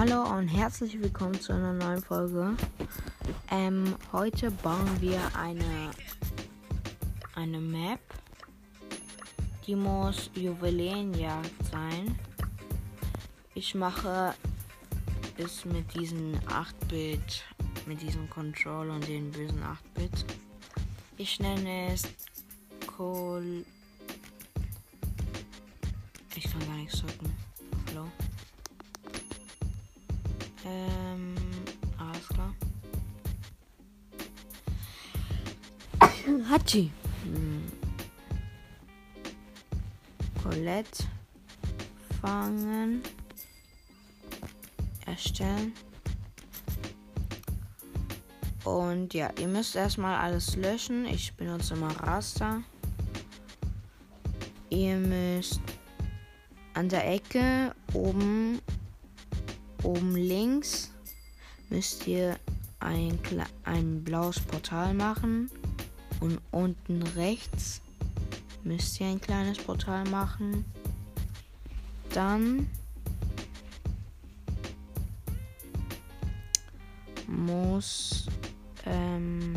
Hallo und herzlich willkommen zu einer neuen Folge. Ähm, heute bauen wir eine, eine Map. Die muss Juwelenjagd sein. Ich mache es mit diesen 8-Bit, mit diesem Control und den bösen 8-Bit. Ich nenne es Col. Ich kann gar nichts drücken. Ähm, alles klar. Hachi. Hm. Colette fangen. Erstellen. Und ja, ihr müsst erstmal alles löschen. Ich benutze mal Raster. Ihr müsst an der Ecke oben oben links müsst ihr ein, ein blaues Portal machen und unten rechts müsst ihr ein kleines Portal machen. Dann muss ähm,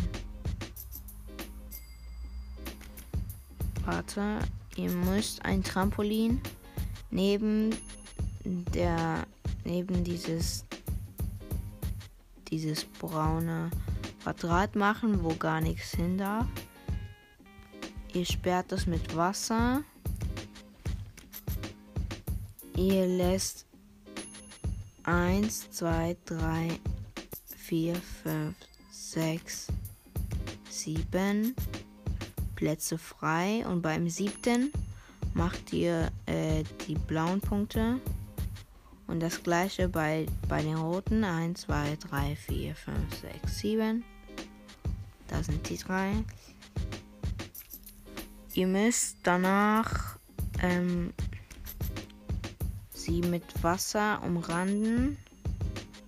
warte, ihr müsst ein Trampolin neben der neben dieses dieses braune Quadrat machen, wo gar nichts hin darf. Ihr sperrt das mit Wasser. Ihr lässt 1, 2, 3, 4, 5, 6, 7 Plätze frei. Und beim siebten macht ihr äh, die blauen Punkte und das gleiche bei, bei den roten. 1, 2, 3, 4, 5, 6, 7. Da sind die drei. Ihr müsst danach ähm, sie mit Wasser umranden.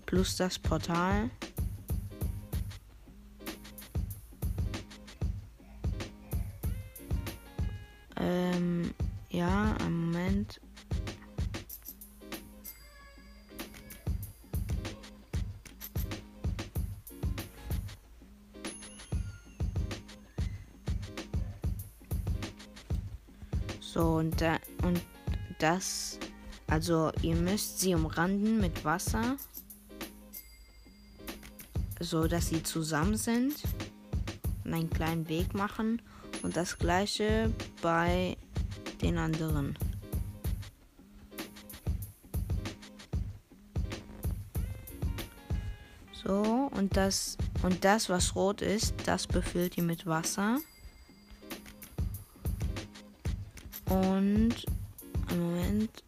Plus das Portal. Ähm, So, und, da, und das, also ihr müsst sie umranden mit Wasser, so dass sie zusammen sind und einen kleinen Weg machen. Und das gleiche bei den anderen. So, und das, und das, was rot ist, das befüllt ihr mit Wasser. Und Moment.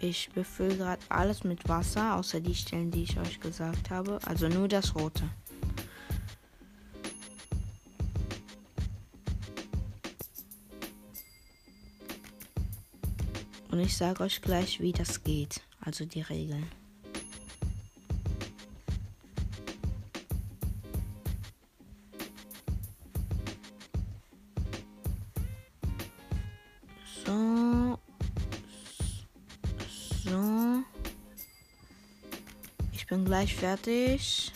Ich befülle gerade alles mit Wasser, außer die Stellen, die ich euch gesagt habe. Also nur das rote. Und ich sage euch gleich, wie das geht. Also die Regeln. So. So. Ich bin gleich fertig.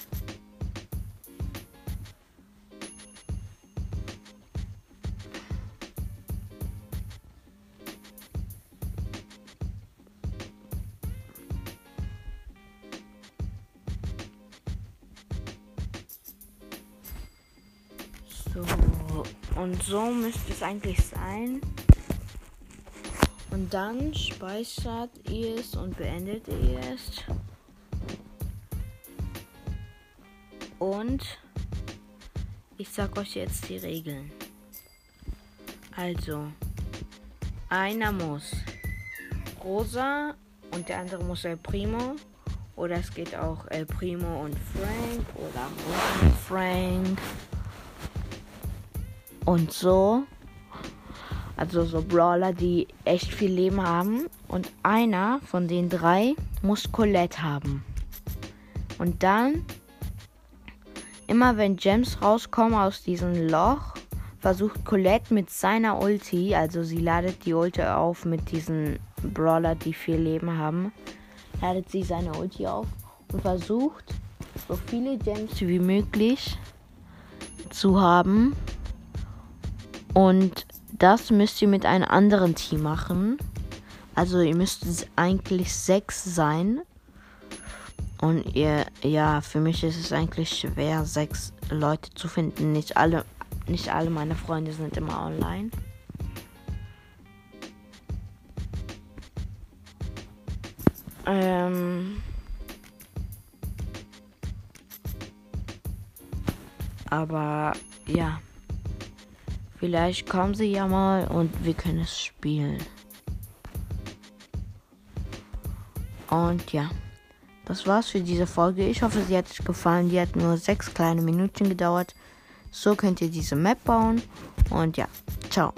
So, und so müsste es eigentlich sein. Und dann speichert ihr es und beendet ihr es. Und ich sag euch jetzt die Regeln. Also, einer muss Rosa und der andere muss El Primo. Oder es geht auch El Primo und Frank oder Rosa und Frank. Und so. Also so Brawler, die echt viel Leben haben. Und einer von den drei muss Colette haben. Und dann immer wenn Gems rauskommen aus diesem Loch, versucht Colette mit seiner Ulti, also sie ladet die Ulti auf mit diesen Brawler, die viel Leben haben, ladet sie seine Ulti auf und versucht so viele Gems wie möglich zu haben. Und das müsst ihr mit einem anderen Team machen. Also ihr müsst eigentlich sechs sein. Und ihr, ja, für mich ist es eigentlich schwer, sechs Leute zu finden. Nicht alle, nicht alle meine Freunde sind immer online. Ähm. Aber ja. Vielleicht kommen sie ja mal und wir können es spielen. Und ja. Das war's für diese Folge. Ich hoffe, sie hat euch gefallen. Die hat nur sechs kleine Minuten gedauert. So könnt ihr diese Map bauen. Und ja, ciao.